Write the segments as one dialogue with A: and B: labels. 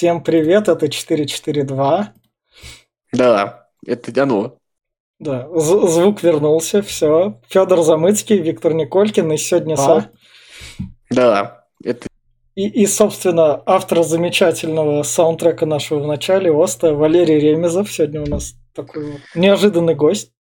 A: Всем привет, это 442.
B: Да, это оно.
A: Да, з- звук вернулся, все. Федор Замыцкий, Виктор Николькин и сегодня
B: А?
A: са-
B: Да, это
A: и, и, собственно, автор замечательного саундтрека нашего в начале, Оста, Валерий Ремезов. Сегодня у нас такой вот неожиданный гость.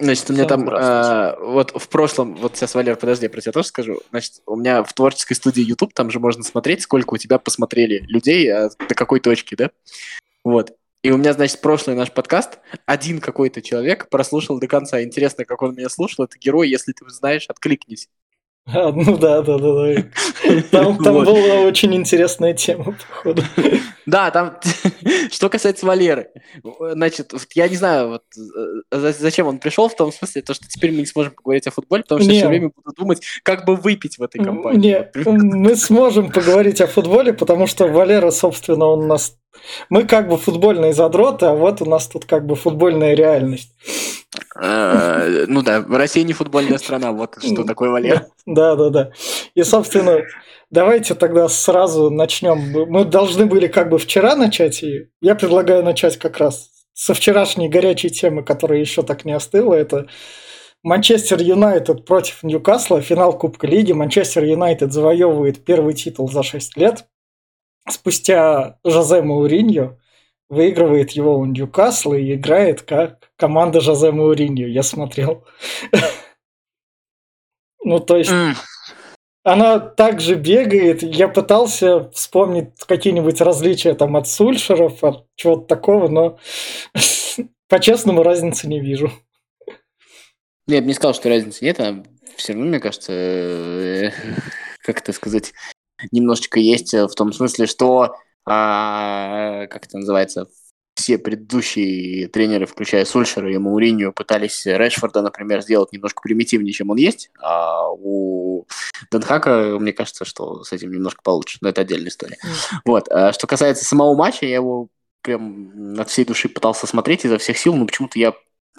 B: Значит, у меня там, а, вот в прошлом, вот сейчас, Валер, подожди, я про тебя тоже скажу. Значит, у меня в творческой студии YouTube, там же можно смотреть, сколько у тебя посмотрели людей, а до какой точки, да? Вот. И у меня, значит, прошлый наш подкаст, один какой-то человек прослушал до конца. Интересно, как он меня слушал. Это герой, если ты знаешь, откликнись.
A: А, ну да, да, да, да. Там, там
B: Вот.
A: была очень интересная тема, походу.
B: Да, там, что касается Валеры, значит, я не знаю, вот э, за- зачем он пришел, в том смысле, то, что теперь мы не сможем поговорить о футболе, потому что
A: Не.
B: все время буду думать, как бы выпить в этой компании.
A: Нет, мы сможем поговорить о футболе, потому что Валера, собственно, он у нас... Мы как бы футбольные задроты, а вот у нас тут как бы футбольная реальность.
B: Э, Ну да, Россия не футбольная страна, вот что такое Валера.
A: Да, да, да. И, собственно, давайте тогда сразу начнем. Мы должны были как бы вчера начать, и я предлагаю начать как раз со вчерашней горячей темы, которая еще так не остыла. Это Манчестер Юнайтед против Ньюкасла, финал Кубка Лиги. Манчестер Юнайтед завоевывает первый титул за 6 лет. Спустя Жозе Мауриньо выигрывает его у Ньюкасла и играет как команда Жозе Мауриньо. Я смотрел. Ну, то есть она также бегает. Я пытался вспомнить какие-нибудь различия там от Сульшеров, от чего-то такого, но по-честному разницы не вижу.
B: Ну, Я бы не сказал, что разницы нет, а все равно, мне кажется, э, как это сказать, немножечко есть в том смысле, что, а, как это называется, все предыдущие тренеры, включая Сульшера и Мауриньо, пытались Решфорда, например, сделать немножко примитивнее, чем он есть, а у Денхака, мне кажется, что с этим немножко получше, но это отдельная история. Вот. а Что касается самого матча, я его прям от всей души пытался смотреть изо всех сил, но почему-то я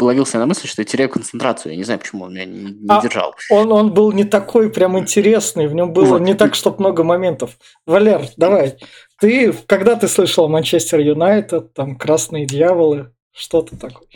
B: ловился на мысли, что я теряю концентрацию. Я не знаю, почему он меня не, не
A: А,
B: держал.
A: Он, он был не такой прям интересный, в нем было
B: Вот.
A: не так, чтоб много моментов. Валер, давай. Ты, когда ты слышал Манчестер Юнайтед, там Красные Дьяволы, что ты такое?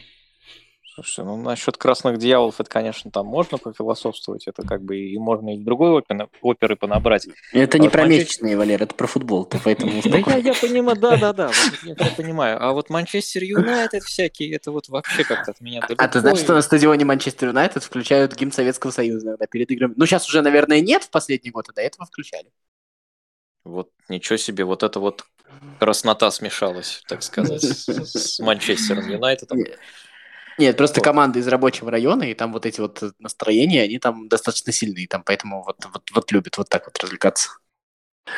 C: Слушай, ну насчет красных дьяволов, это, конечно, там можно пофилософствовать, это как бы и можно из другой оперы, оперы понабрать.
B: Это
C: А
B: не
C: вот
B: про
C: Манчестер-
B: месячные, Валер, это про футбол. Ты поэтому
C: Да я, понимаю, да, да, да, вот это я понимаю. А вот Манчестер Юнайтед всякие, это вот вообще как-то от меня далеко.
B: А ты знаешь,
C: и-
B: что на стадионе Манчестер Юнайтед включают гимн Советского Союза иногда перед играми? Ну, сейчас уже, наверное, нет в последний год, а до этого включали.
C: Вот ничего себе, вот это вот краснота смешалась, так сказать, с с Манчестером Юнайтедом.
B: Нет. Просто
C: Вот.
B: команда из рабочего района, и там вот эти вот настроения, они там достаточно сильные, там поэтому вот, вот, вот любят вот так вот развлекаться.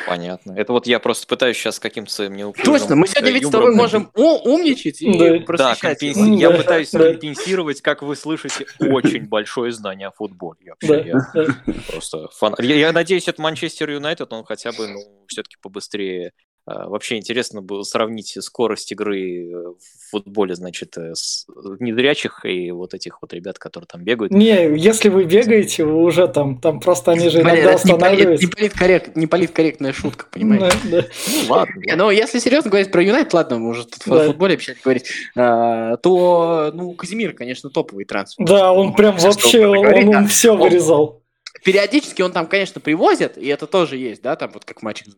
C: Понятно. Это вот я просто пытаюсь сейчас каким-то своим неуклюжим
B: Точно, мы сегодня
C: э,
B: ведь с тобой можем умничать и
A: Да.
C: Да,
B: просвещать.
C: компенси-
A: Ну,
C: я
A: да,
C: пытаюсь
A: да.
C: компенсировать, как вы слышите, очень большое знание о футболе.
A: Да,
C: Вообще, я
A: да.
C: просто фан... я, я надеюсь, это Манчестер Юнайтед, он хотя бы, ну, все-таки побыстрее. А, Вообще интересно было сравнить скорость игры э, в футболе, значит, э, с незрячих и вот этих вот ребят, которые там бегают.
A: Не, если вы бегаете, вы уже там, там просто они же иногда
B: это не
A: останавливаются.
B: не политкоррект- не политкорректная шутка, понимаешь?
A: Да, да.
C: Ну ладно.
B: Не, Ну, если серьезно говорить про Юнайтед, ладно, мы уже тут
A: Да.
B: о футболе вообще говорить, а, то, ну, Казимир, конечно, топовый трансфер.
A: Да, он прям
B: Что
A: вообще,
B: он
A: он,
B: говорит, да.
A: все
B: Он-
A: вырезал.
B: Периодически он там, конечно, привозит, и это тоже есть, да, там вот как матч э,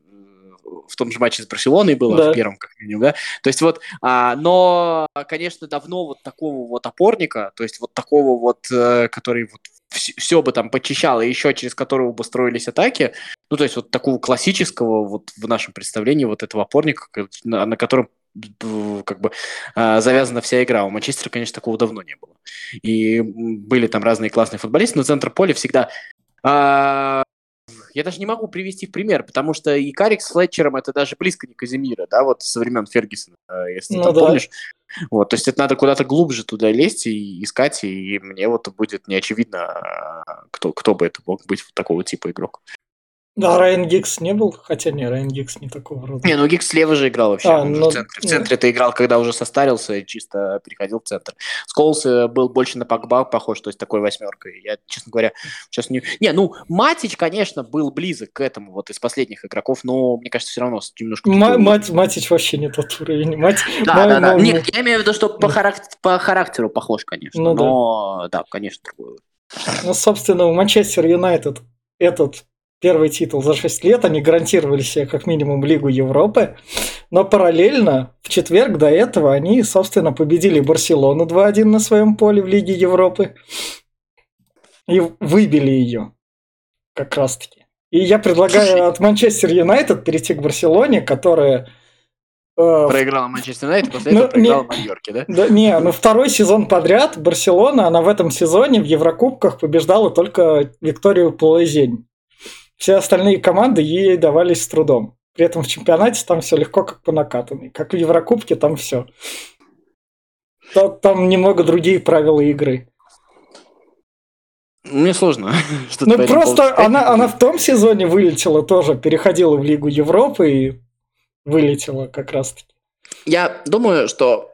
B: в том же матче с Барселоной было,
A: Да.
B: в первом, как минимум, да, то есть вот, а, но, конечно, давно вот такого вот опорника, то есть вот такого вот, э, который вот все бы там почищал, и еще через которого бы строились атаки, ну, то есть вот такого классического вот в нашем представлении вот этого опорника, на, на котором как бы а, завязана вся игра. У Манчестера, конечно, такого давно не было. И были там разные классные футболисты, но центр поля всегда... я даже не могу привести в пример, потому что и Карик с Флетчером это даже близко не Казимира, да, вот со времен Фергюсона, э, если
A: Ну
B: ты
A: да.
B: помнишь. Вот, то есть это надо куда-то глубже туда лезть и искать, и мне вот будет не очевидно, а, кто, кто бы это мог быть такого типа игрок.
A: Да, Райан Гикс не был, хотя не, Райан Гикс не такого рода.
B: Не, ну Гикс слева же играл вообще.
A: А,
B: он же
A: ну,
B: в центре. В
A: ну.
B: центре ты играл, когда уже состарился и чисто переходил в центр. Сколс э, был больше на Пакба похож, то есть такой восьмеркой. Я, честно говоря, сейчас не... Не, ну, Матич, конечно, был близок к этому вот из последних игроков, но, мне кажется, все равно немножко...
A: Ма-
B: другой
A: Мать, Матич вообще не тот уровень. Мать,
B: Да,
A: ма-
B: да, да.
A: ма-
B: Нет, я имею в виду, что по, харак- по характеру похож, конечно.
A: Ну да.
B: но, да, конечно, другой.
A: Ну, собственно, у Манчестер Юнайтед этот первый титул за 6 лет, они гарантировали себе как минимум Лигу Европы, но параллельно в четверг до этого они, собственно, победили Барселону 2-1 на своем поле в Лиге Европы и выбили ее как раз-таки. И я предлагаю
B: Слушай.
A: от Манчестер Юнайтед перейти к Барселоне, которая э,
B: Проиграла Манчестер Юнайтед, после
A: Ну,
B: этого проиграла
A: не-
B: Майорке, да?
A: Да, не, ну второй сезон подряд Барселона, она в этом сезоне в Еврокубках побеждала только Викторию Плазень. Все остальные команды ей давались с трудом. При этом в чемпионате там все легко, как по накатанной. Как в Еврокубке, там все. Там немного другие правила игры.
B: Мне сложно.
A: Ну просто она, она в том сезоне вылетела тоже, переходила в Лигу Европы и вылетела как раз-таки.
B: Я думаю, что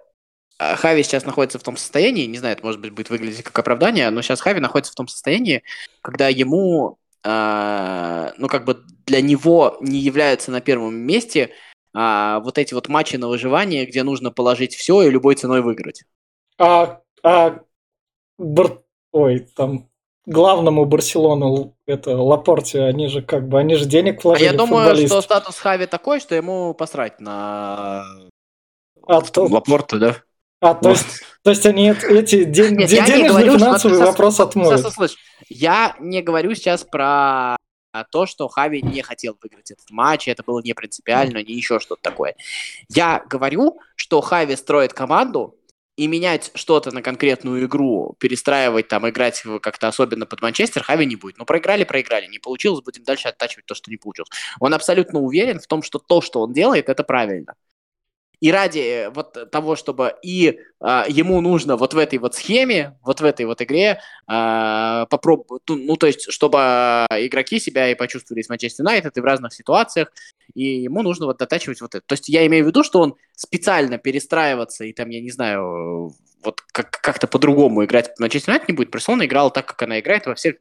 B: а, Хави сейчас находится в том состоянии, не знаю, это может быть будет выглядеть как оправдание, но сейчас Хави находится в том состоянии, когда ему, а, ну как бы для него не являются на первом месте а, вот эти вот матчи на выживание, где нужно положить все и любой ценой выиграть.
A: А, а Бар- ой, там главному Барселону это Лапорте, они же как бы, они же денег
B: А
A: вложили
B: я
A: в
B: думаю,
A: футболистов.
B: что статус Хави такой, что ему посрать на
A: А, то,
B: Лапорта, да?
A: а, то, есть, то есть они эт- эти ден-
B: Нет, я говорю,
A: финансовый
B: Сос-
A: вопрос отмоют.
B: Слышь, я не говорю сейчас про то, что Хави не хотел выиграть этот матч, это было не принципиально, не еще что-то такое. Я говорю, что Хави строит команду, и менять что-то на конкретную игру, перестраивать там, играть как-то особенно под Манчестер, Хави не будет. Ну, проиграли, проиграли. Не получилось, будем дальше оттачивать то, что не получилось. Он абсолютно уверен в том, что то, что он делает, это правильно. И ради э, вот того, чтобы и а, ему нужно вот в этой вот схеме, вот в этой вот игре попробовать, ну, то есть, чтобы а, игроки себя и почувствовали с Манчестер Юнайтед и в разных ситуациях, и ему нужно вот дотачивать вот это. То есть я имею в виду, что он специально перестраиваться и там, я не знаю, вот как- как-то по-другому играть Манчестер Юнайтед не будет. Барселона играла так, как она играет во всех а,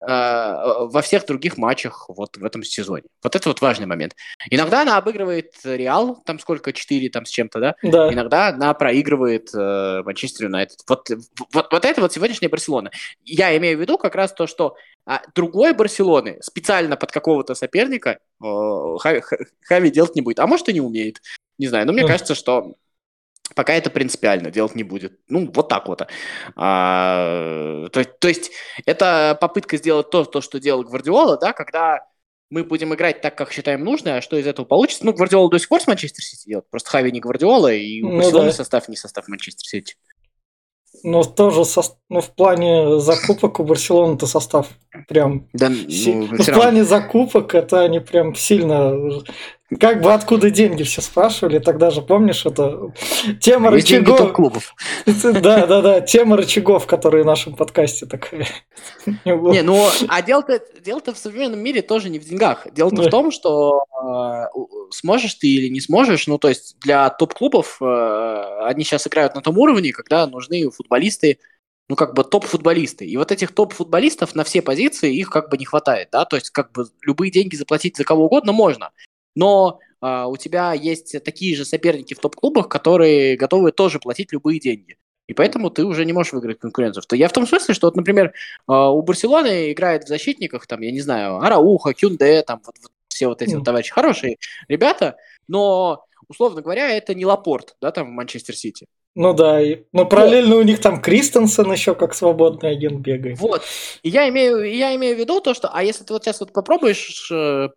B: во всех других матчах вот в этом сезоне. Вот это вот важный момент. Иногда она обыгрывает Реал, там сколько, 4 там с чем-то, да?
A: Да.
B: Иногда она проигрывает э, Манчестер Юнайтед. Вот, вот, вот это вот сегодняшняя Барселона. Я имею в виду как раз то, что а, другой Барселоны специально под какого-то соперника э, Хави, Ха- Хави делать не будет. А может и не умеет. Не знаю, но мне кажется, что пока это принципиально делать не будет. Ну, вот так вот. А, то, то есть это попытка сделать то, то, что делал Гвардиола, да, когда мы будем играть так, как считаем нужно, а что из этого получится? Ну, Гвардиола до сих пор с Манчестер Сити делает. Просто Хави не Гвардиола, и у
A: Ну да.
B: состав не состав Манчестер Сити.
A: Но тоже со- ну, в плане закупок у Барселоны-то состав прям...
B: Да,
A: си-
B: ну,
A: ну, в плане закупок это они прям сильно... Как бы откуда деньги все спрашивали, тогда же, помнишь, это тема
B: Есть деньги
A: рычагов.
B: топ-клубов.
A: Да, да, да, тема рычагов, которые в нашем подкасте такая. Не
B: ну, а дело-то, дело-то в современном мире тоже не в деньгах. Дело-то в том, что у- сможешь ты или не сможешь, ну, то есть для топ-клубов э, они сейчас играют на том уровне, когда нужны футболисты, ну, как бы топ-футболисты. И вот этих топ-футболистов на все позиции их как бы не хватает, да, то есть как бы любые деньги заплатить за кого угодно можно, но э, у тебя есть такие же соперники в топ-клубах, которые готовы тоже платить любые деньги. И поэтому ты уже не можешь выиграть конкуренцию. То я в том смысле, что вот, например, а, у Барселоны играет в защитниках, там, я не знаю, Арауха, Кюнде, там, вот, вот все вот эти
A: Мгм.
B: вот товарищи хорошие ребята, но, условно говоря, это не Лапорт, да, там, в Манчестер Сити.
A: Ну да, и- но параллельно у них там Кристенсен еще как свободный агент бегает.
B: Вот. И я имею, я имею в виду то, что, а если ты вот сейчас вот попробуешь, э,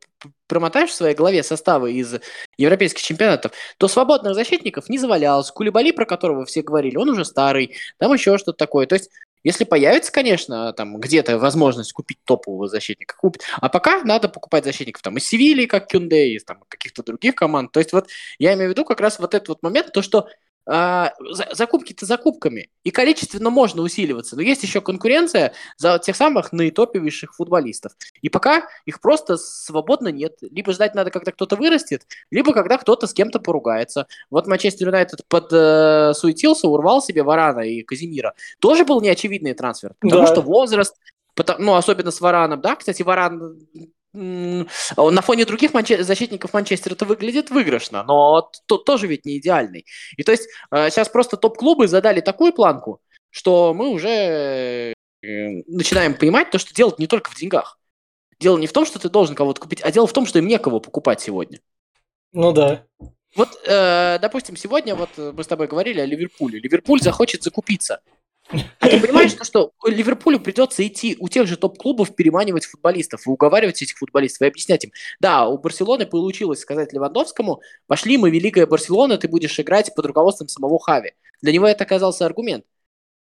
B: промотаешь в своей голове составы из европейских чемпионатов, то свободных защитников не завалялось. Кулибали, про которого все говорили, он уже старый, там еще что-то такое. То есть, если появится, конечно, там где-то возможность купить топового защитника, купить. А пока надо покупать защитников там из Севильи, как Кюнде, из там, каких-то других команд. То есть, вот я имею в виду как раз вот этот вот момент, то, что а, закупки-то закупками, и количественно можно усиливаться, но есть еще конкуренция за тех самых наитоповейших футболистов. И пока их просто свободно нет. Либо ждать надо, когда кто-то вырастет, либо когда кто-то с кем-то поругается. Вот Манчестер Юнайтед подсуетился, э, урвал себе Варана и Казимира. Тоже был неочевидный трансфер, потому да. что возраст, ну, особенно с Вараном, да, кстати, Варан на фоне других манче- защитников Манчестера это выглядит выигрышно, но тот тоже ведь не идеальный. И то есть сейчас э, просто топ-клубы задали такую планку, что мы уже э, начинаем понимать то, что дело не только в деньгах. Дело не в том, что ты должен кого-то купить, а дело в том, что им некого покупать сегодня.
A: Ну да.
B: Вот, э, допустим, сегодня вот мы с тобой говорили о Ливерпуле. Ливерпуль захочет закупиться. А ты понимаешь, что, Ливерпулю придется идти у тех же топ-клубов переманивать футболистов и уговаривать этих футболистов и объяснять им, да, у Барселоны получилось сказать Левандовскому, пошли, мы великая Барселона, ты будешь играть под руководством самого Хави. Для него это оказался аргумент.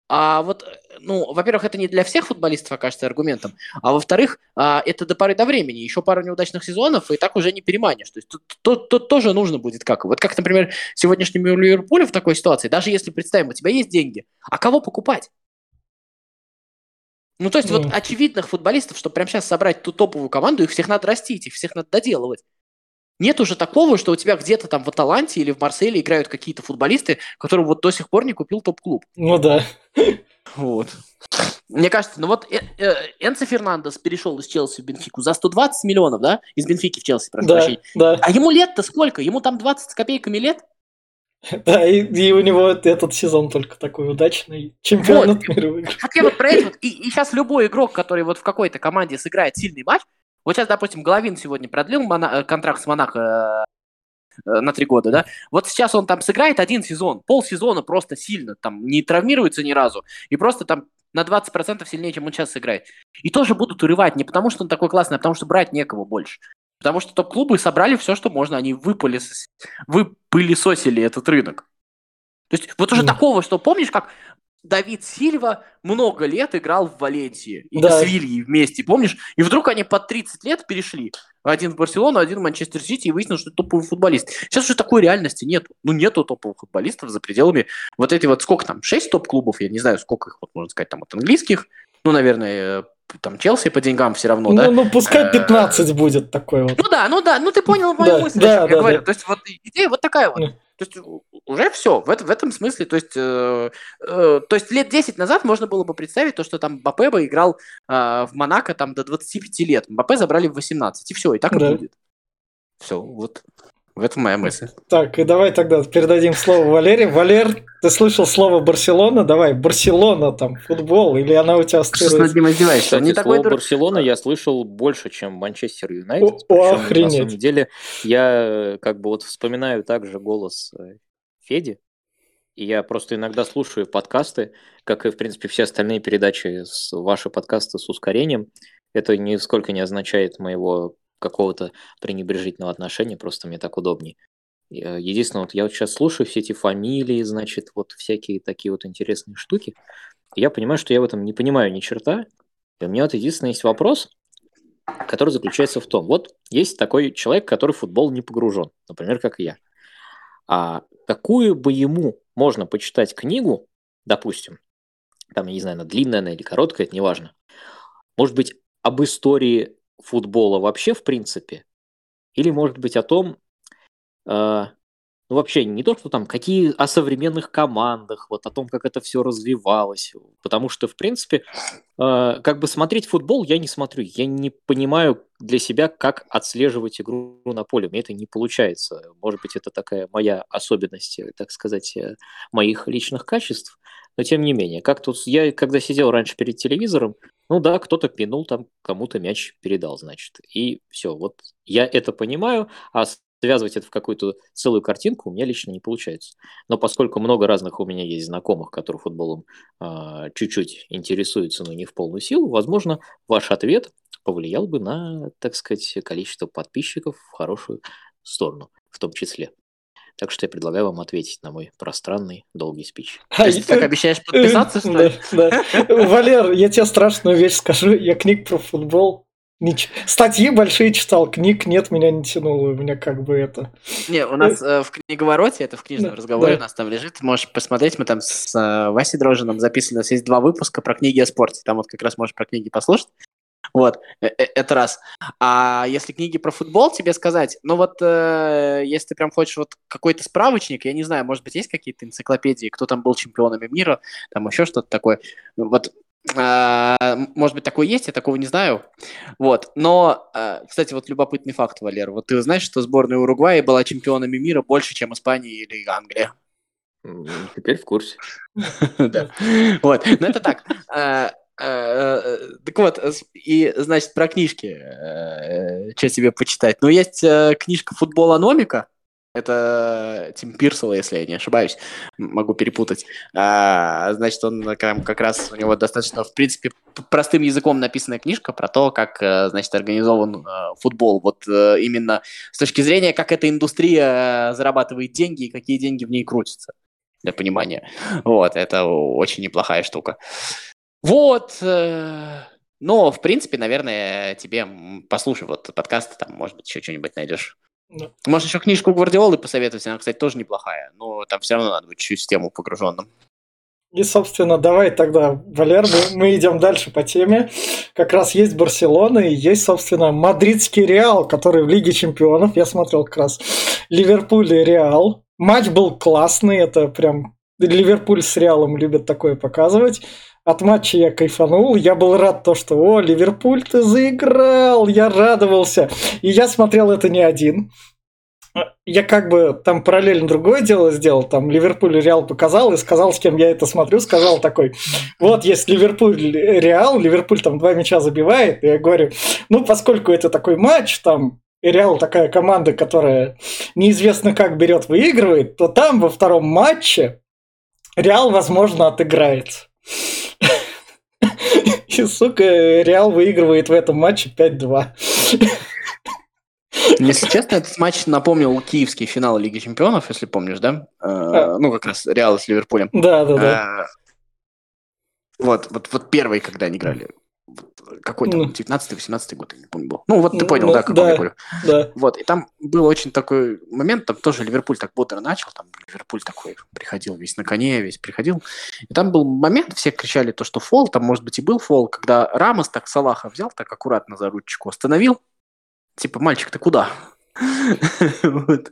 B: А вот, ну, во-первых, это не для всех футболистов окажется аргументом, а во-вторых, а, это до поры до времени. Еще пару неудачных сезонов, и так уже не переманишь. То есть тут, тут, тут тоже нужно будет как. Вот как, например, сегодняшнему Ливерпулю в такой ситуации, даже если представим, у тебя есть деньги, а кого покупать? Ну, то есть, mm. вот очевидных футболистов, чтобы прямо сейчас собрать ту топовую команду, их всех надо растить, их всех надо доделывать. Нет уже такого, что у тебя где-то там в Аталанте или в Марселе играют какие-то футболисты, которые вот до сих пор не купил топ-клуб.
A: Ну да.
B: Вот. Мне кажется, ну вот э, э, Энцо Фернандес перешел из Челси в Бенфику за 120 миллионов, да? Из Бенфики в Челси, прошу да, прощения. Да. А ему лет-то сколько? Ему там 20 с копейками лет?
A: Да, и, и у него этот сезон только такой удачный. Чемпионат
B: вот. мира выиграл. Вот я вот про это вот, и, и сейчас любой игрок, который вот в какой-то команде сыграет сильный матч, вот сейчас, допустим, Головин сегодня продлил Мона- э, контракт с Монако э, на три года, да? Вот сейчас он там сыграет один сезон, полсезона просто сильно, там не травмируется ни разу, и просто там на 20% сильнее, чем он сейчас сыграет. И тоже будут урывать не потому, что он такой классный, а потому что брать некого больше. Потому что топ-клубы собрали все, что можно, они выпылесосили, выпылесосили этот рынок. То есть вот уже mm. такого, что помнишь, как Давид Сильва много лет играл в Валенсии. И да. с Вильей вместе, помнишь? И вдруг они под 30 лет перешли. Один в Барселону, один в Манчестер Сити, и выяснилось, что это топовый футболист. Сейчас уже такой реальности нет. Ну, нету топовых футболистов за пределами вот эти вот, сколько там, 6 топ-клубов, я не знаю, сколько их, вот, можно сказать, там, от английских. Ну, наверное, э, там Челси по деньгам все равно,
A: ну,
B: да?
A: Ну, пускай 15 э, будет такой вот.
B: Ну да, ну да, ну ты понял мою мысль, да, я говорю. То есть вот идея вот такая вот. То есть уже все в, в этом смысле. То есть, э, э, то есть лет 10 назад можно было бы представить то, что там Мбаппе бы играл э, в Монако там до 25 лет. Мбаппе забрали в 18. И все, и так да. и будет. Все, вот. В этом моя мысль.
A: Так, и давай тогда передадим слово Валере. Валер, ты слышал слово Барселона? Давай, Барселона там, футбол, или она у тебя ассоциируется?
C: Что с ним издеваешься? Кстати, не слово такой Барселона я слышал больше, чем Манчестер Юнайтед. О, охренеть. На самом деле, я как бы вот вспоминаю также голос э, Феди, и я просто иногда слушаю подкасты, как и, в принципе, все остальные передачи, с ваши подкасты с ускорением. Это нисколько не означает моего какого-то пренебрежительного отношения, просто мне так удобнее. Э, единственное, вот я вот сейчас слушаю все эти фамилии, значит, вот всякие такие вот интересные штуки. И я понимаю, что я в этом не понимаю ни черта. И у меня вот единственный есть вопрос, который заключается в том, вот есть такой человек, который в футбол не погружен, например, как я. А какую бы ему можно почитать книгу, допустим, там, я не знаю, она длинная она или короткая, это неважно, может быть, об истории футбола вообще в принципе, или может быть о том, э, ну вообще не то, что там какие о современных командах, вот о том, как это все развивалось, потому что в принципе э, как бы смотреть футбол я не смотрю, я не понимаю для себя, как отслеживать игру на поле, мне это не получается, может быть это такая моя особенность, так сказать, э, моих личных качеств, но тем не менее, как тут я когда сидел раньше перед телевизором, ну да, кто-то пинул там, кому-то мяч передал, значит. И все, вот я это понимаю, а связывать это в какую-то целую картинку у меня лично не получается. Но поскольку много разных у меня есть знакомых, которые футболом э, чуть-чуть интересуются, но не в полную силу, возможно, ваш ответ повлиял бы на, так сказать, количество подписчиков в хорошую сторону, в том числе. Так что я предлагаю вам ответить на мой пространный, долгий спич.
B: А, ты так обещаешь подписаться, что ли?
A: Да, да. Валер, я тебе страшную вещь скажу. Я книг про футбол Нич... Статьи большие читал, книг нет, меня не тянуло, у меня как бы это...
B: Не, у нас э, в книговороте, это в книжном
A: Да,
B: разговоре
A: да.
B: у нас там лежит, можешь посмотреть, мы там с э, Васей Дрожиным записывали, у нас есть два выпуска про книги о спорте, там вот как раз можешь про книги послушать. Вот, э- э- это раз. А если книги про футбол, тебе сказать, ну вот, э, если ты прям хочешь вот какой-то справочник, я не знаю, может быть, есть какие-то энциклопедии, кто там был чемпионами мира, там еще что-то такое. Ну, Вот, а, может быть, такое есть, я такого не знаю. Вот, но, э, кстати, вот любопытный факт, Валер, вот ты знаешь, что сборная Уругвая была чемпионами мира больше, чем Испания или Англия?
C: Теперь в курсе.
B: Да. Вот, но это так. Э, э, э, Так вот, и, значит, про книжки, что тебе почитать. Ну, есть книжка «Футболономика», это Тим Пирсела, если я не ошибаюсь, могу перепутать. А, значит, он как, раз у него достаточно, в принципе, простым языком написанная книжка про то, как, значит, организован футбол. Вот именно с точки зрения, как эта индустрия зарабатывает деньги и какие деньги в ней крутятся, для понимания. Вот, это очень неплохая штука. Вот. э, Но, в принципе, наверное, тебе послушай вот подкаст, там, может быть, еще что-нибудь найдешь.
A: Да.
B: Может, еще книжку Гвардиолы посоветовать, она, кстати, тоже неплохая, но там все равно надо быть чуть в тему погруженным.
A: И, собственно, давай тогда, Валер, мы, мы идем дальше по теме. Как раз есть Барселона и есть, собственно, мадридский Реал, который в Лиге Чемпионов. Я смотрел как раз Ливерпуль и Реал. Матч был классный, это прям... Ливерпуль с Реалом любят такое показывать. От матча я кайфанул, я был рад то, что «О, Ливерпуль, ты заиграл!» Я радовался. И я смотрел это не один. Я как бы там параллельно другое дело сделал, там Ливерпуль Реал показал и сказал, с кем я это смотрю, сказал такой, вот есть Ливерпуль, Реал, Ливерпуль там два мяча забивает, и я говорю, ну поскольку это такой матч, там и Реал такая команда, которая неизвестно как берет, выигрывает, то там во втором матче Реал, возможно, отыграет. И, сука, Реал выигрывает в этом матче 5-2.
B: Если честно, этот матч напомнил киевский финал Лиги Чемпионов, если помнишь, да? Э, Ну, как раз Реал с Ливерпулем.
A: Да, да, да.
B: Э, Вот, вот, вот первый, когда они играли. Какой там,
A: Ну.
B: 19-18 год, я не помню, был. Ну, вот ты
A: Ну,
B: понял,
A: ну,
B: да, как
A: да.
B: я говорю.
A: да.
B: Вот, и там был очень такой момент, там тоже Ливерпуль так бодро начал, там Ливерпуль такой приходил весь на коне, весь приходил. И там был момент, все кричали то, что фол, там, может быть, и был фол, когда Рамос так Салаха взял, так аккуратно за ручку остановил. Типа, мальчик, ты куда? Вот.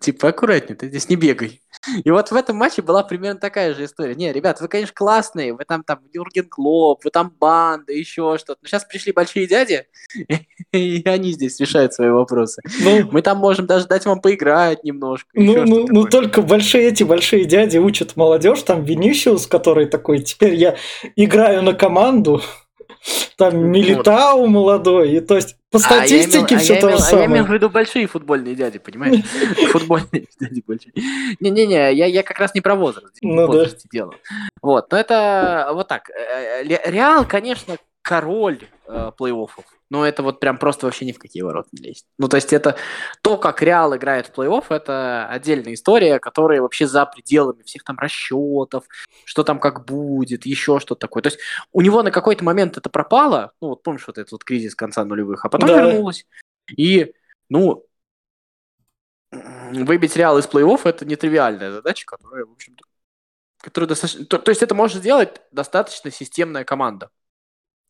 B: Типа, аккуратнее, ты здесь не бегай. И вот в этом матче была примерно такая же история. Не, ребят, вы, конечно, классные, вы там, там Юрген Клоп, вы там банда, еще что-то. Но сейчас пришли большие дяди, и они здесь решают свои вопросы.
A: Ну,
B: Мы там можем даже дать вам поиграть немножко.
A: Ну, ну, ну, только большие эти большие дяди учат молодежь, там Винисиус, который такой, теперь я играю на команду, там Милитау молодой, и то есть по
B: А
A: статистике
B: а
A: все то же
B: а Я имел в
A: самое.
B: виду большие футбольные дяди, понимаешь? Футбольные дяди большие. Не-не-не, я, я как раз не про возраст.
A: Ну да.
B: дело. Вот, но это вот так. Э, Ле- Реал, конечно, король э, плей-оффов. Но это вот прям просто вообще ни в какие ворота не лезет. Ну, то есть это то, как Реал играет в плей-офф, это отдельная история, которая вообще за пределами всех там расчетов, что там как будет, еще что-то такое. То есть у него на какой-то момент это пропало, ну вот помнишь вот этот вот кризис конца нулевых, а потом
A: Да.
B: вернулось. И, ну, выбить Реал из плей-офф это нетривиальная задача, которая, в общем-то, которая достаточно... То, то есть это может сделать достаточно системная команда.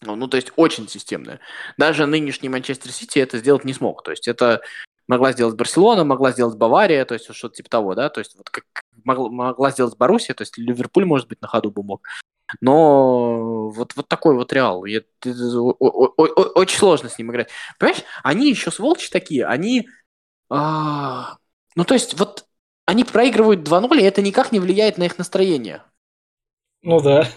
B: Ну, ну, то есть очень системная. Даже нынешний Манчестер Сити это сделать не смог. То есть это могла сделать Барселона, могла сделать Бавария, то есть что-то типа того, да, то есть вот как могла, сделать Боруссия, то есть Ливерпуль, может быть, на ходу бы мог. Но вот, вот такой вот Реал. Я- очень сложно с ним играть. Понимаешь, они еще сволочи такие, они... а, ну, то есть вот они проигрывают 2-0, и это никак не влияет на их настроение.
A: Ну да.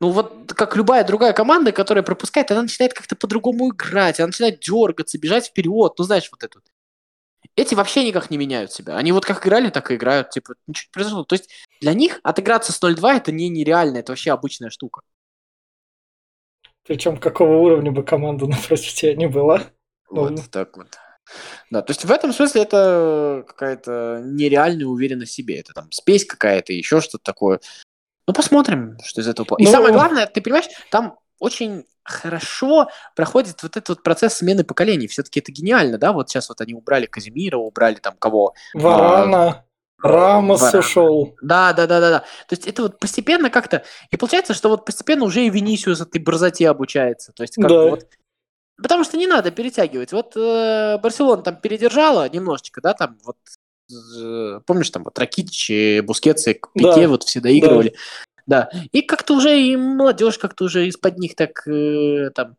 B: Ну вот как любая другая команда, которая пропускает, она начинает как-то по-другому играть, она начинает дергаться, бежать вперед, ну знаешь, вот это вот. Эти вообще никак не меняют себя. Они вот как играли, так и играют, типа, ничего не произошло. То есть для них отыграться с 0-2 это не нереально, это вообще обычная штука.
A: Причем какого уровня бы команда напротив тебя не была.
B: Вот
A: Мгм.
B: так вот. Да, то есть в этом смысле это какая-то нереальная уверенность в себе. Это там спесь какая-то, еще что-то такое. Ну, посмотрим, что из этого. пла- И
A: Ну-
B: самое главное, ты понимаешь, там очень хорошо проходит вот этот вот процесс смены поколений. Все-таки это гениально, да? Вот сейчас вот они убрали Казимира, убрали там кого?
A: Варана, Рамос
B: Варана.
A: ушел.
B: Да, да, да, да, да. То есть это вот постепенно как-то... И получается, что вот постепенно уже и Винисиус этой борзоте обучается. То есть как
A: Да.
B: вот... Потому что не надо перетягивать. Вот э, Барселона там передержала немножечко, да, там вот... э, помнишь, там вот Ракитич, Бускетс и Пике
A: Да.
B: вот все доигрывали. Да. И как-то уже и молодежь как-то уже из-под них так э, там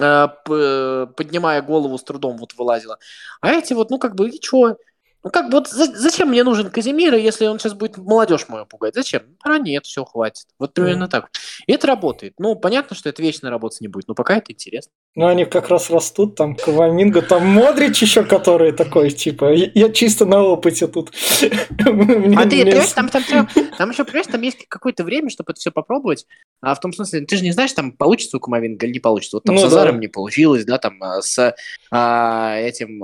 B: э, п- поднимая голову с трудом вот вылазила. А эти вот, ну как бы, и чё? Ну как бы вот за- зачем мне нужен Казимира, если он сейчас будет молодежь мою пугать? Зачем? А нет, все, хватит. Вот примерно так. И это работает. Ну, понятно, что это вечно работать не будет, но пока это интересно.
A: Ну, они как раз растут, там Каваминго, там Модрич еще, который такой, типа, я я чисто на опыте тут.
B: А ты, понимаешь, там, там, там, там еще, понимаешь, там есть какое-то время, чтобы это все попробовать. А в том смысле, ты же не знаешь, там получится у Камовинга или не получится. Вот там
A: Ну
B: с
A: да.
B: Азаром не получилось, да, там а, с а, этим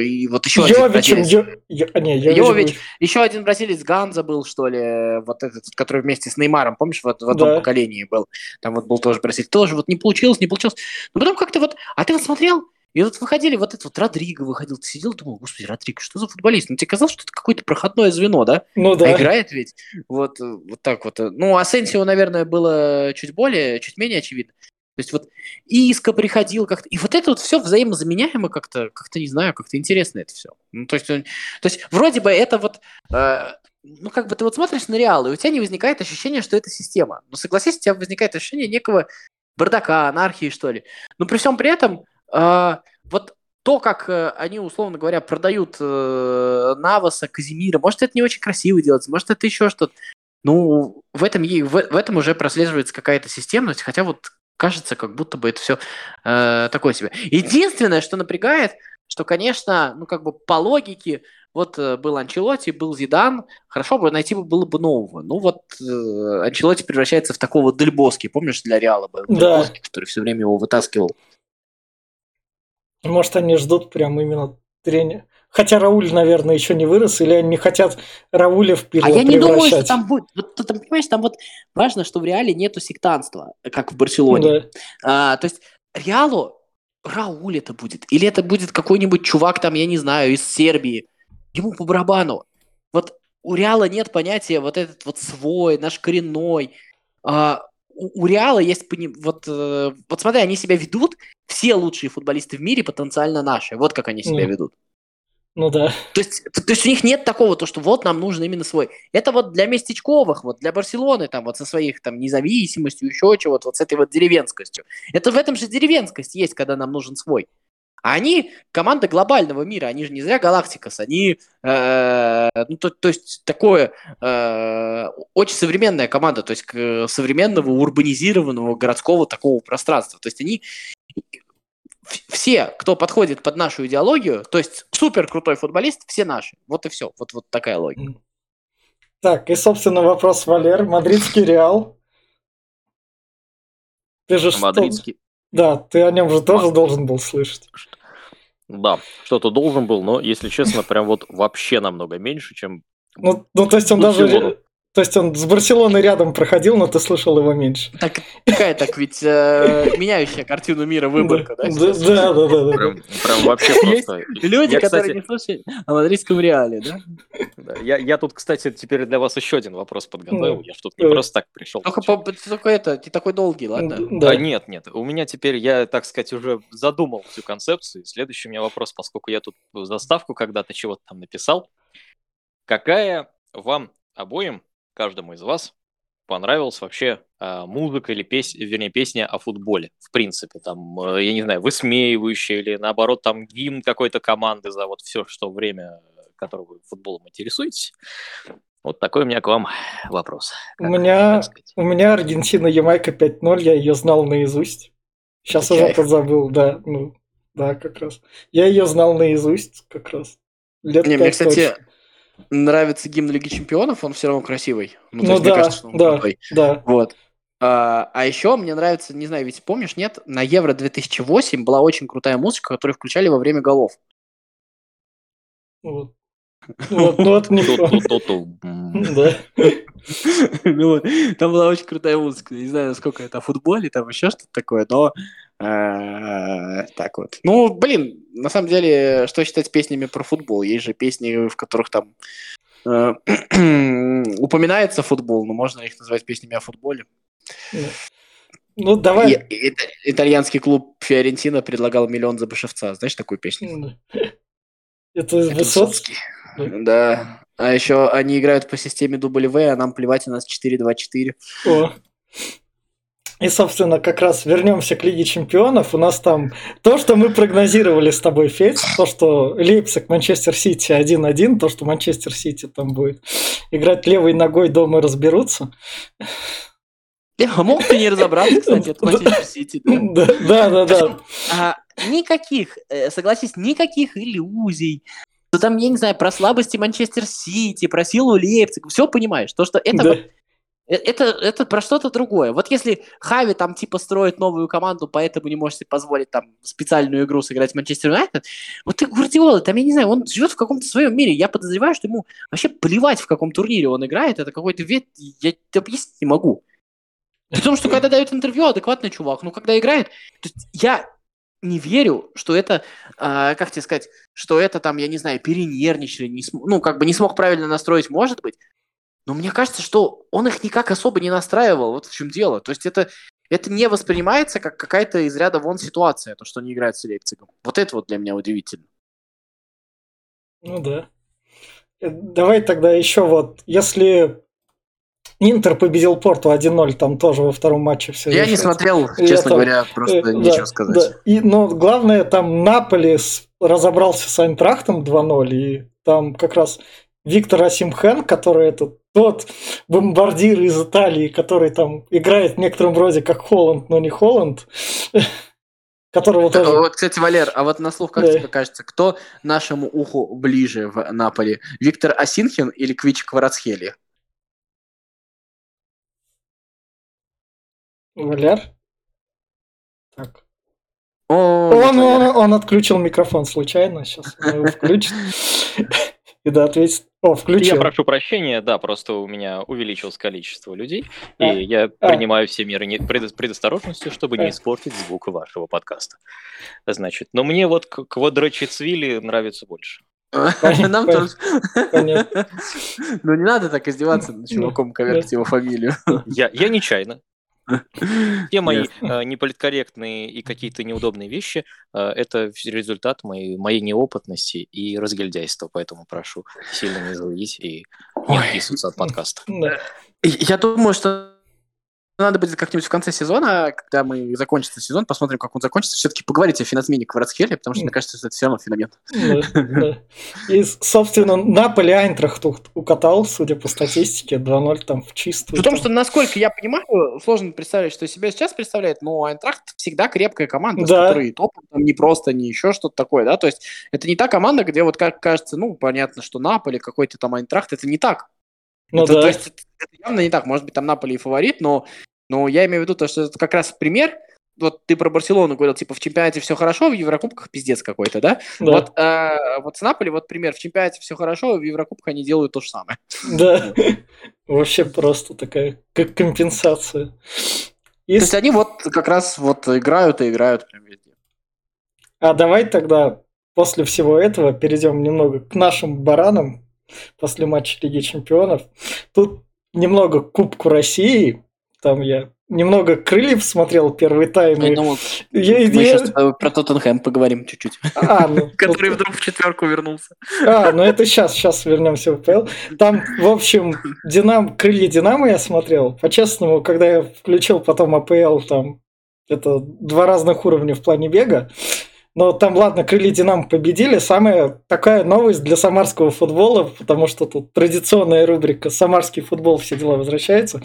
B: и вот еще один
A: Йовичем,
B: бразилец.
A: Йо- Йо- а, не, Йович
B: Йович,
A: был-
B: еще один бразилец Ганза был, что ли, вот этот, который вместе с Неймаром, помнишь, вот в одном
A: Да.
B: поколении был. Там вот был тоже бразилец. Тоже вот не получилось, не получилось. Но потом как-то вот, а ты вот смотрел, и вот выходили, вот этот вот Родриго выходил, ты сидел, думал, господи, Родриго, что за футболист? Ну, тебе казалось, что это какое-то проходное звено, да?
A: Ну
B: А
A: да.
B: играет ведь вот, э, вот так вот. Ну, Асенсио, наверное, было чуть более, чуть менее очевидно. То есть вот Иска приходил как-то. И вот это вот все взаимозаменяемо как-то, как-то не знаю, как-то интересно это все. Ну, то есть, то есть вроде бы это вот, э, ну, как бы ты вот смотришь на Реал, и у тебя не возникает ощущение, что это система. Но согласись, у тебя возникает ощущение некого бардака, анархии, что ли. Но при всем при этом, э, вот то, как э, они, условно говоря, продают э, Наваса, Казимира, может, это не очень красиво делается, может, это еще что-то. Ну, в этом, в, в этом уже прослеживается какая-то системность, хотя вот кажется, как будто бы это все такое себе. Единственное, что напрягает, что, конечно, ну, как бы по логике, вот э, был Анчелоти, был Зидан, хорошо бы найти бы было бы нового. Ну, вот э, Анчелоти превращается в такого Дельбоски, помнишь, для Реала был
A: Да.
B: Дельбоски, который все время его вытаскивал.
A: Может, они ждут прям именно тренера. Хотя Рауль, наверное, еще не вырос, или они не хотят Рауля в
B: А я не думаю, что там будет. Вот, ты там, понимаешь, там вот важно, что в Реале нету сектанства, как в Барселоне.
A: Да.
B: А, то есть Реалу Рауль это будет. Или это будет какой-нибудь чувак там, я не знаю, из Сербии. Ему по барабану. Вот у Реала нет понятия вот этот вот свой, наш коренной. А, у, у Реала есть вот, э, вот смотри, они себя ведут, все лучшие футболисты в мире потенциально наши. Вот как они себя
A: Ну.
B: ведут.
A: Ну да.
B: То есть, то, то есть у них нет такого, то, что вот нам нужен именно свой. Это вот для местечковых, вот для Барселоны, там вот со своих там независимостью, еще чего-то, вот с этой вот деревенскостью. Это в этом же деревенскость есть, когда нам нужен свой. А они команда глобального мира, они же не зря Галактикас, они, э, ну, то, то есть такое э, очень современная команда, то есть к- современного урбанизированного городского такого пространства. То есть они все, кто подходит под нашу идеологию, то есть супер крутой футболист, все наши. Вот и все. Вот, вот такая логика.
A: Так, и, собственно, вопрос Валер. Мадридский Реал. Ты же что-
C: Мадридский.
A: Да, ты о нем же тоже должен был слышать.
C: Да, что-то должен был, но, если честно, прям вот вообще намного меньше, чем...
A: Ну, ну то есть он даже... То есть он с Барселоной рядом проходил, но ты слышал его меньше.
B: Так, такая так ведь э, меняющая картину мира выборка, да?
A: Да, да, да, да.
C: Прям, прям вообще
B: Есть
C: просто...
B: Люди,
C: Я,
B: которые
C: кстати,
B: не слышали о мадридском реале, да?
C: да, я, я тут, кстати, теперь для вас еще один вопрос подготовил.
A: Ну,
C: Я ж тут не просто так пришел.
B: Только, по- только это, ты такой долгий, ладно?
A: Да.
C: А, нет, нет, у меня теперь, я, так сказать, уже задумал всю концепцию. Следующий у меня вопрос, поскольку я тут заставку когда-то чего-то там написал. Какая вам обоим, каждому из вас, понравилась вообще а, музыка или песня, вернее, песня о футболе, в принципе, там, э, я не знаю, высмеивающая или, наоборот, там, гимн какой-то команды за вот все, что время, которое вы футболом интересуетесь. Вот такой у меня к вам вопрос.
A: У меня, у меня Аргентина Ямайка 5-0, я ее знал наизусть. Сейчас
B: Это
A: уже
B: кайф.
A: подзабыл, да, ну, да, как раз. Я ее знал наизусть, как раз. Лет
B: Не, мне, кстати,
A: точно.
B: Нравится гимн Лиги Чемпионов, он все равно красивый. Ну, то
A: Ну
B: есть, мне
A: да,
B: кажется, что он
A: да,
B: крутой.
A: да.
B: Вот. А, а еще мне нравится, не знаю, ведь помнишь, нет, на Евро 2008 была очень крутая музыка, которую включали во время голов.
A: Вот. Вот, ну вот не. Да.
B: Ну вот, Там была очень крутая музыка. Не знаю, насколько это о футболе, там еще что-то такое, но так вот. Ну, блин, на самом деле, что считать песнями про футбол? Есть же песни, в которых там э, упоминается футбол, но можно их назвать песнями о футболе.
A: Ну, давай.
B: И- и- ит- итальянский клуб Фиорентина предлагал миллион за Бышевца. Знаешь такую песню?
A: Это
B: Это
A: Высоцкий.
B: Да. А еще они играют по системе W, а нам плевать, у нас 4-2-4.
A: О. И, собственно, как раз вернемся к Лиге Чемпионов. У нас там то, что мы прогнозировали с тобой, Федь, то, что Лейпциг, Манчестер Сити 1-1, то, что Манчестер Сити там будет играть левой ногой дома и разберутся.
B: А мог ты не разобраться, кстати, это Манчестер Сити, да?
A: Да, да, да. да.
B: А, никаких, э, согласись, никаких иллюзий. Что там, я не знаю, про слабости Манчестер Сити, про силу Лейпцига, все понимаешь. То, что это
A: Да.
B: вот Э, Это, это про что-то другое. Вот если Хави там типа строит новую команду, поэтому не может себе позволить там специальную игру сыграть с Манчестер Юнайтед, вот ты Гвардиола, там, я не знаю, он живет в каком-то своем мире. Я подозреваю, что ему вообще плевать, в каком турнире он играет. Это какой-то вид, я объяснить не могу. При том, что когда дает интервью, адекватный чувак, но когда играет, я не верю, что это, а, как тебе сказать, что это там, я не знаю, перенервничали, не см- ну, как бы не смог правильно настроить, может быть, но мне кажется, что он их никак особо не настраивал, вот в чем дело. То есть это, это не воспринимается как какая-то из ряда вон ситуация, то, что они играют с Лейпцигом. Вот это вот для меня удивительно.
A: Ну да. Э, Давай тогда еще вот, если Интер победил Порту 1-0, там тоже во втором матче все
B: Я не смотрел,
A: И
B: честно
A: это-
B: говоря, просто
A: Э,
B: нечего
A: да,
B: сказать.
A: да. И, но главное, там Наполи разобрался с Айнтрахтом 2-0, и там как раз Виктор Асимхен, который это тот бомбардир из Италии, который там играет в некотором роде как Холланд, но не Холланд, которого тоже...
B: Вот, кстати, Валер, а вот на слух, как
A: Да.
B: тебе кажется, кто нашему уху ближе в Наполе? Виктор Асинхин или Квич Кварацхели?
A: Валяр? Так.
B: О,
A: Он, он,
B: Валер.
A: он отключил микрофон случайно, сейчас он его включит. И да, ответит. О,
C: Я
A: включил.
C: прошу прощения, да, просто у меня увеличилось количество людей,
A: А,
C: и я
A: а.
C: принимаю все меры не- предо- предосторожности, чтобы
A: А.
C: не испортить звук вашего подкаста. Значит, но мне вот к- Квадрачицвили нравится больше.
B: Нам тоже. Ну не надо так издеваться над чуваком, коверкать его фамилию.
C: Я, я нечаянно. Все мои э, неполиткорректные и какие-то неудобные вещи э, это результат моей, моей неопытности и разгильдяйства, поэтому прошу сильно не злить и не отписываться от подкаста.
B: Я думаю, что надо будет как-нибудь в конце сезона, когда мы закончится сезон, посмотрим, как он закончится, все-таки поговорить о финансмене Кварацхеле, потому что мне кажется, что это все равно феномен.
A: Да, да. И, собственно, Наполи Айнтрахт укатал, судя по статистике, 2-0 там в чистую.
B: При том, что, насколько я понимаю, сложно представить, что себя сейчас представляет, но Айнтрахт всегда крепкая команда, с
A: Да.
B: которой топ, там не просто, не еще что-то такое, да, то есть это не та команда, где вот как кажется, ну, понятно, что Наполе, какой-то там Айнтрахт, это не так.
A: Ну
B: это,
A: да.
B: То есть это, это явно не так, может быть, там Наполе и фаворит, но, но я имею в виду то, что это как раз пример, вот ты про Барселону говорил, типа, в чемпионате все хорошо, в Еврокубках пиздец какой-то, да?
A: Да.
B: Вот, э, вот с Наполи, вот пример, в чемпионате все хорошо, в Еврокубках они делают то же самое.
A: Да. Вообще просто такая как компенсация.
B: То есть они вот как раз вот играют и играют прям везде.
A: А давай тогда после всего этого перейдем немного к нашим баранам после матча Лиги Чемпионов. Тут немного Кубку России. Там я немного крыльев смотрел первый тайм.
B: Я думал,
A: я-
B: мы
A: я-
B: сейчас про Тоттенхэм поговорим чуть-чуть.
A: А, ну,
B: Который вдруг в четверку вернулся.
A: А, ну это сейчас, сейчас вернемся в ПЛ. Там, в общем, Динам, крылья Динамо я смотрел. По-честному, когда я включил потом АПЛ, там это два разных уровня в плане бега. Но там, ладно, крылья Динамо победили. Самая такая новость для самарского футбола, потому что тут традиционная рубрика «Самарский футбол. Все дела возвращаются».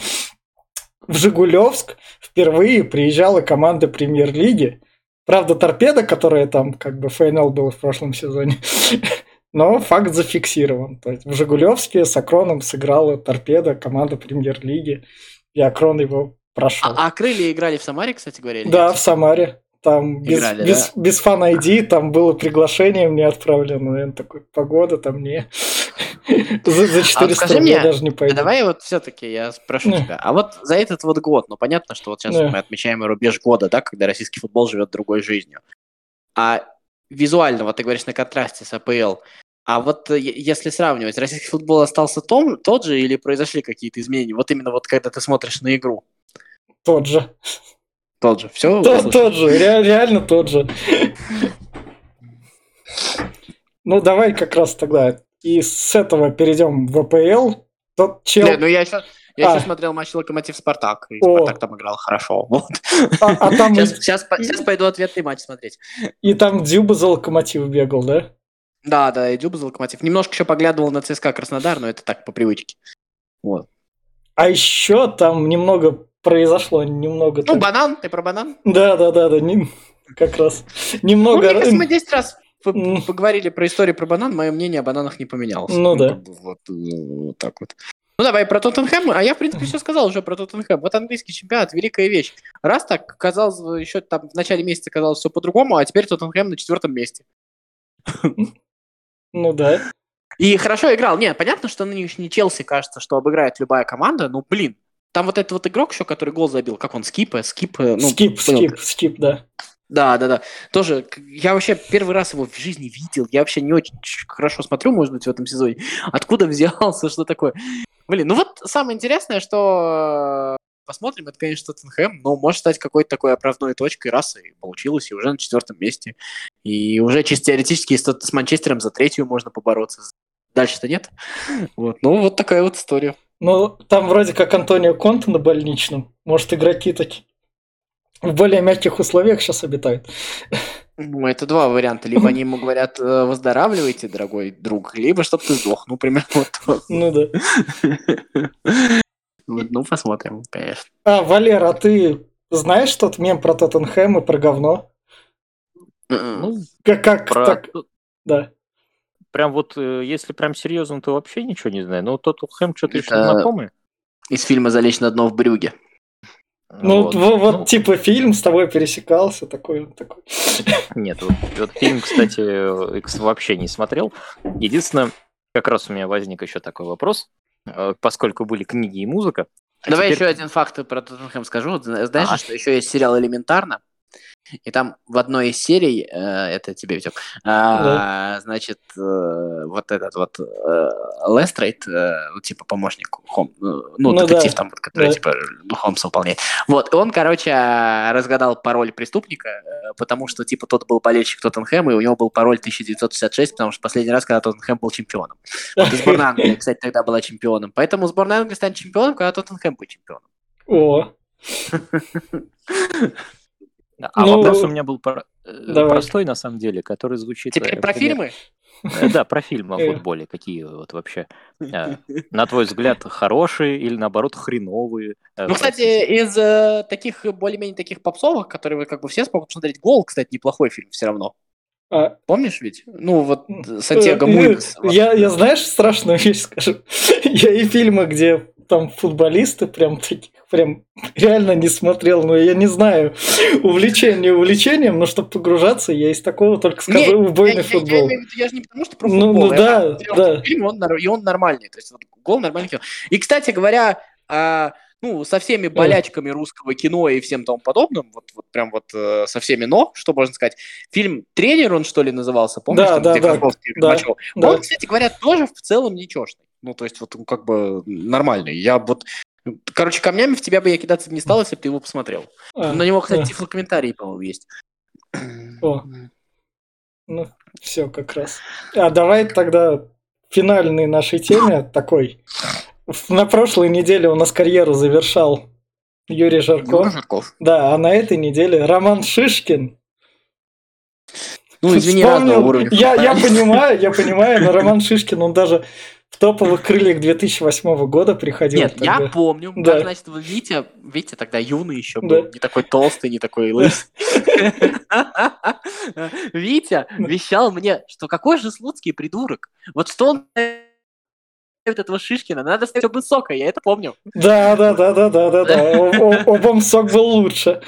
A: В Жигулевск впервые приезжала команда премьер-лиги. Правда, торпеда, которая там как бы ФНЛ была в прошлом сезоне, но факт зафиксирован. То есть в Жигулевске с Акроном сыграла торпеда, команда премьер-лиги, и Акрон его прошел.
B: А, а крылья играли в Самаре, кстати говоря?
A: да,
B: нет?
A: в Самаре. Там без,
B: Играли,
A: без, без фан ID, там было приглашение мне отправлено, наверное, такой, погода там не. За, за 400
B: скажи
A: рублей
B: мне,
A: даже не
B: А
A: пойду.
B: давай вот все-таки я спрошу
A: Не.
B: тебя. А вот за этот вот год, ну понятно, что вот сейчас
A: Не.
B: мы отмечаем рубеж года, да, когда российский футбол живет другой жизнью. А визуально, вот ты говоришь на контрасте с АПЛ, а вот э, если сравнивать, российский футбол остался том, тот же или произошли какие-то изменения? Вот именно вот когда ты смотришь на игру.
A: Тот же.
B: Тот же. Все?
A: Тот, тот же, ре- реально тот же. Ну, давай как раз тогда и с этого перейдем в АПЛ. Тот чел...
B: ну я сейчас я
A: А.
B: щас смотрел матч Локомотив Спартак, и
A: О.
B: Спартак там играл хорошо. Вот.
A: А, а там и-
B: Сейчас, сейчас, пойду ответный матч смотреть.
A: и там Дюба за локомотив бегал, да?
B: Да, да, и Дюба за Локомотив. Немножко еще поглядывал на ЦСКА Краснодар, но это так, по привычке. Вот.
A: А еще там немного произошло, немного...
B: Ну,
A: так-
B: банан, ты про банан?
A: Да, да, да, да, не- как раз.
B: Ну,
A: Немного...
B: мне кажется, мы 10 раз. Поговорили про историю про банан, мое мнение о бананах не поменялось.
A: Ну да.
B: как бы вот, э, вот так вот. Ну давай про Тоттенхэм, а я, в принципе, все сказал уже про Тоттенхэм. Вот английский чемпионат, великая вещь. Раз так, казалось, еще там в начале месяца казалось все по-другому, а теперь Тоттенхэм на четвертом месте.
A: Ну да.
B: И хорошо играл. Не, понятно, что нынешний Челси кажется, что обыграет любая команда, но, блин, там вот этот вот игрок еще, который гол забил, как он, Скип, Скип, ну,
A: скип,
B: понял,
A: скип, скип, да.
B: Да, да, да. Тоже, я вообще первый раз его в жизни видел. Я вообще не очень хорошо смотрю, может быть, в этом сезоне. Откуда взялся, что такое? Блин, ну вот самое интересное, что э, посмотрим, это, конечно, Тоттенхэм, но может стать какой-то такой оправдной точкой, раз и получилось, и уже на четвертом месте. И уже чисто теоретически с, с Манчестером за третью можно побороться. Дальше-то нет. Вот, ну вот такая вот история.
A: Ну, там вроде как Антонио Конте на больничном. Может, игроки такие в более мягких условиях сейчас обитают.
B: Ну, это два варианта. Либо они ему говорят, э, выздоравливайте, дорогой друг, либо чтоб ты сдох. Ну, примерно вот так.
A: Ну да.
B: Вот, Ну, посмотрим, конечно.
A: А, Валер, а ты знаешь тот мем про Тоттенхэм и про говно?
C: Ну,
A: Как, как
C: про...
A: так? Да.
C: Прям вот, э, если прям серьезно, то вообще ничего не знаю. Ну, Тоттенхэм что-то еще знакомый.
B: Из фильма «Залечь на дно в брюге».
A: Ну,
C: Вот.
A: вот, вот,
C: Ну,
A: типа фильм с тобой пересекался, такой, такой.
C: Нет, вот, вот фильм, кстати, кс- вообще не смотрел. Единственное, как раз у меня возник еще такой вопрос, э, поскольку были книги и музыка. а
B: Давай
C: теперь-
B: еще один факт про Тоттенхэм скажу. Знаешь,
C: Ага.
B: что еще есть сериал «Элементарно»? И там в одной из серий, э, это тебе, Витек, а, значит, э, вот этот вот э, Лестрейд, э, ну, типа помощник, Хом, э, ну,
A: Ну
B: детектив
A: да,
B: там, который,
A: да.
B: типа, Холмса выполняет. Вот, он, короче, разгадал пароль преступника, э, потому что, типа, тот был болельщик Тоттенхэма, и у него был пароль 1966, потому что последний раз, когда Тоттенхэм был чемпионом. Вот, и сборная Англии, кстати, тогда была чемпионом. Поэтому сборная Англии станет чемпионом, когда Тоттенхэм будет чемпионом.
A: О,
C: А
A: Ну,
C: вопрос у меня был про- э,
A: давай.
C: простой, на самом деле, который звучит...
B: Теперь
C: э,
B: про фильмы?
C: Э, Да, про фильмы о футболе. Какие вот вообще, на твой взгляд, хорошие или, наоборот, хреновые?
B: Ну, кстати, из таких более-менее таких попсовых, которые вы как бы все смогут посмотреть, «Гол», кстати, неплохой фильм все равно.
A: а,
B: Помнишь ведь? Ну, вот Сантьяго Муинс.
A: э, Я, я знаешь, страшную вещь скажу. Я и фильмы, где там футболисты прям таких, прям реально не смотрел, но я не знаю, увлечение увлечением, но чтобы погружаться, я из такого только скажу
B: Не,
A: убойный
B: я, я- я
A: футбол.
B: имею в виду, я же не потому, что про
A: Ну,
B: футбол.
A: ну
B: я
A: да, да.
B: Фильм, он, и он нормальный. То есть гол нормальный кино. И, кстати говоря, а, ну, со всеми болячками русского кино и всем тому подобным, вот, вот прям вот э, со всеми но, что можно сказать, фильм «Тренер» он что ли назывался, помнишь?
A: Да,
B: там,
A: да,
B: где
A: да,
B: Козловский
A: да.
B: Он, кстати говоря, тоже в целом ничешный. Ну, то есть вот он как бы нормальный. Я вот... Короче, камнями в тебя бы я кидаться не стал, если бы ты его посмотрел.
A: А,
B: На него, кстати,
A: а,
B: тифлокомментарий, по-моему, есть.
A: О. Ну, все как раз. А давай тогда финальной нашей теме такой. На прошлой неделе у нас карьеру завершал Юрий Жарко.
B: Юра Жирков.
A: Да, а на этой неделе Роман Шишкин.
B: Ну, извини,
A: Вспомнил.
B: разного уровня.
A: Я, я понимаю, я понимаю, но Роман Шишкин, он даже в топовых крыльях 2008 года приходил.
B: Нет, я
A: тогда.
B: помню,
A: Да.
B: как, значит, вот Витя, Витя тогда юный еще
A: Да.
B: был, не такой толстый, не такой лысый. Витя вещал мне, что какой же Слуцкий придурок. Вот что он этого Шишкина, надо ставить Обысока, я это помню.
A: Да, да, да, да, да, да, да. Обомсок был лучше.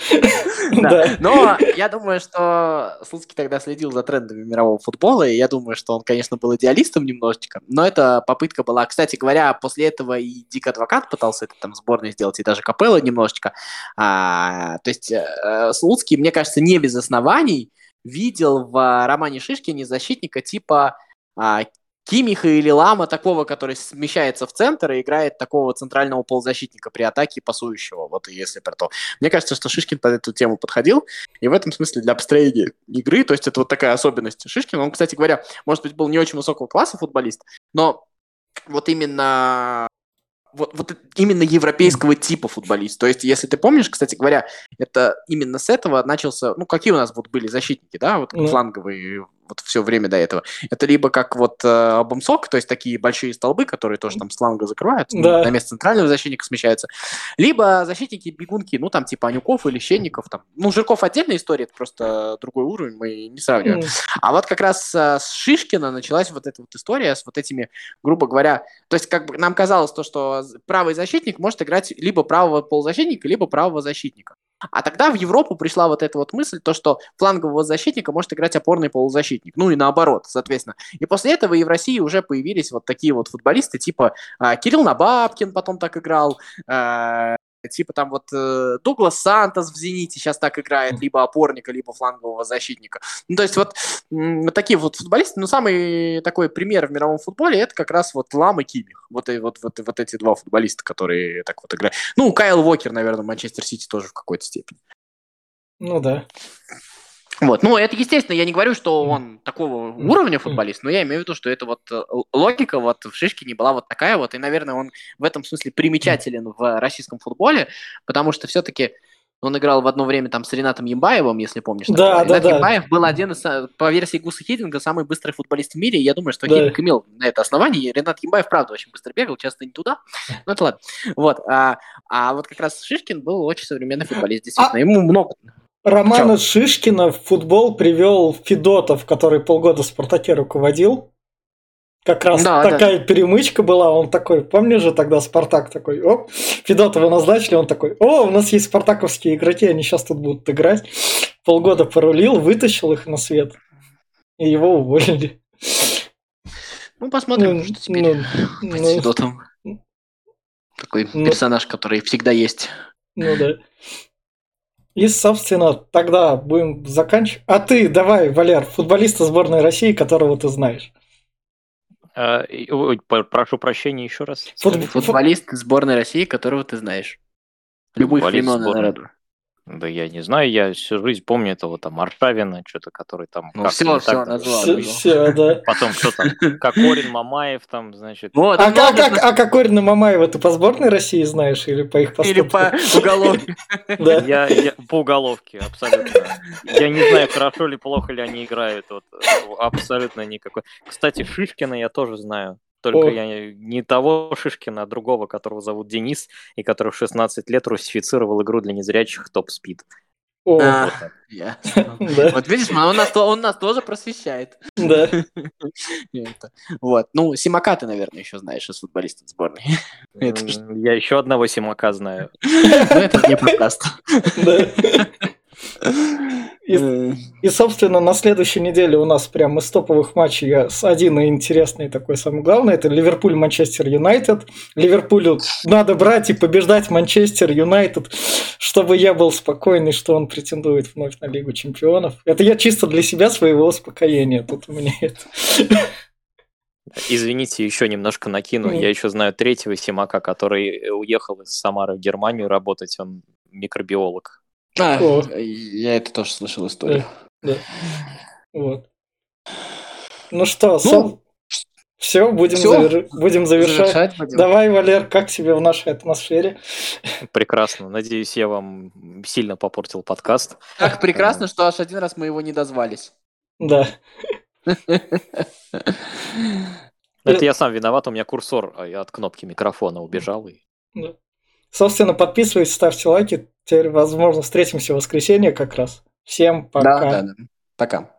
B: Да. Но я думаю, что Слуцкий тогда следил за трендами мирового футбола, и я думаю, что он, конечно, был идеалистом немножечко, но эта попытка была, кстати говоря, после этого и Дик Адвокат пытался это там сборной сделать, и даже Капелла немножечко. А, то есть э, Слуцкий, мне кажется, не без оснований видел в романе Шишкине защитника типа а, Кимиха или Лама, такого, который смещается в центр и играет такого центрального полузащитника при атаке пасующего, вот если про то. Мне кажется, что Шишкин под эту тему подходил, и в этом смысле для построения игры, то есть это вот такая особенность Шишкина. Он, кстати говоря, может быть, был не очень высокого класса футболист, но вот именно вот, вот именно европейского типа футболист. То есть, если ты помнишь, кстати говоря, это именно с этого начался, ну, какие у нас вот были защитники, да, вот mm. фланговые вот все время до этого. Это либо как вот э, Бомсок, то есть такие большие столбы, которые тоже там сланга закрывают, да. на место центрального защитника смещаются, либо защитники-бегунки, ну там типа Анюков или Щенников, там, ну Жирков отдельная история, это просто другой уровень, мы не сравниваем. Mm. А вот как раз э, с Шишкина началась вот эта вот история с вот этими, грубо говоря, то есть как бы нам казалось то, что правый защитник может играть либо правого полузащитника, либо правого защитника. А тогда в Европу пришла вот эта вот мысль, то, что флангового защитника может играть опорный полузащитник. Ну и наоборот, соответственно. И после этого и в России уже появились вот такие вот футболисты, типа э, Кирилл Набабкин потом так играл, э, типа там вот э, Дуглас Сантос в «Зените» сейчас так играет, либо опорника, либо флангового защитника. Ну, то есть вот м- такие вот футболисты, но самый такой пример в мировом футболе это как раз вот Лам и Кимих. Вот, и, вот, вот, вот эти два футболиста, которые так вот играют. Ну, Кайл Уокер, наверное, Манчестер Сити тоже в какой-то степени.
A: Ну да.
B: Вот. Ну, это естественно, я не говорю, что он такого уровня футболист, но я имею в виду, что это вот э, логика вот в Шишкине была вот такая вот, и, наверное, он в этом смысле примечателен в российском футболе, потому что все-таки он играл в одно время там с Ренатом Ямбаевым, если помнишь.
A: Да, да,
B: Ренат
A: да.
B: Ямбаев был один из, э, по версии Гуса Хидинга, самый быстрый футболист в мире. И я думаю, что да. Хидинг имел на это основание. Ренат Ямбаев, правда, очень быстро бегал, часто не туда. Ну, это ладно. Вот. А, а вот как раз Шишкин был очень современный футболист, действительно. А... Ему много
A: Романа Чё? Шишкина в футбол привел Федотов, который полгода в «Спартаке» руководил. Как раз да, такая да. перемычка была, он такой, помнишь же тогда Спартак такой, оп, Федотова назначили, он такой, о, у нас есть спартаковские игроки, они сейчас тут будут играть. Полгода порулил, вытащил их на свет, и его уволили.
B: Ну, посмотрим, ну, что теперь ну, ну, с Федотом. Такой ну, персонаж, который всегда есть.
A: Ну да. И, собственно, тогда будем заканчивать. А ты давай, Валер, футболиста сборной России, которого ты знаешь.
C: А, прошу прощения еще раз.
B: Фут... Футболист сборной России, которого ты знаешь. Любых времен и народов.
C: Да я не знаю, я всю жизнь помню этого там Аршавина, что-то, который там...
B: Ну все, все, назвал.
A: Все, все, да.
C: Потом кто там, Кокорин, Мамаев там, значит...
A: Вот, а, как, как, а Кокорина Мамаева ты по сборной России знаешь или по их
B: поступкам? Или по уголовке.
C: Да. Я, я, по уголовке, абсолютно. Я не знаю, хорошо ли, плохо ли они играют. Вот, абсолютно никакой. Кстати, Шишкина я тоже знаю. Только О. я не того Шишкина, а другого, которого зовут Денис, и который в 16 лет русифицировал игру для незрячих Топ Спид.
B: О, а, вот, вот видишь, он нас, он нас тоже просвещает.
A: Да.
B: Вот. Ну, Симака ты, наверное, еще знаешь из футболистов сборной.
C: Я еще одного Симака знаю.
B: Ну, это не подкаст.
A: И, и, собственно, на следующей неделе у нас прям из топовых матчей один интересный такой самый главный. Это Ливерпуль-Манчестер Юнайтед. Ливерпулю надо брать и побеждать Манчестер Юнайтед, чтобы я был спокойный, что он претендует вновь на Лигу Чемпионов. Это я чисто для себя своего успокоения. Тут у меня это...
C: Извините, еще немножко накину. Mm. Я еще знаю третьего Симака, который уехал из Самары в Германию работать. Он микробиолог.
B: А, я это тоже слышал историю.
A: Да. Вот. Ну что, ну, сам... все, будем, все? Завер... будем завершать. завершать будем. Давай, Валер, как тебе в нашей атмосфере?
C: Прекрасно. Надеюсь, я вам сильно попортил подкаст.
B: Так прекрасно, что аж один раз мы его не дозвались.
A: Да.
C: Это я сам виноват, у меня курсор а от кнопки микрофона убежал. И...
A: Да. Собственно, подписывайтесь, ставьте лайки. Теперь, возможно, встретимся в воскресенье как раз. Всем пока.
B: Да, да, да. Пока.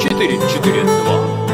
C: 4, 4, 2.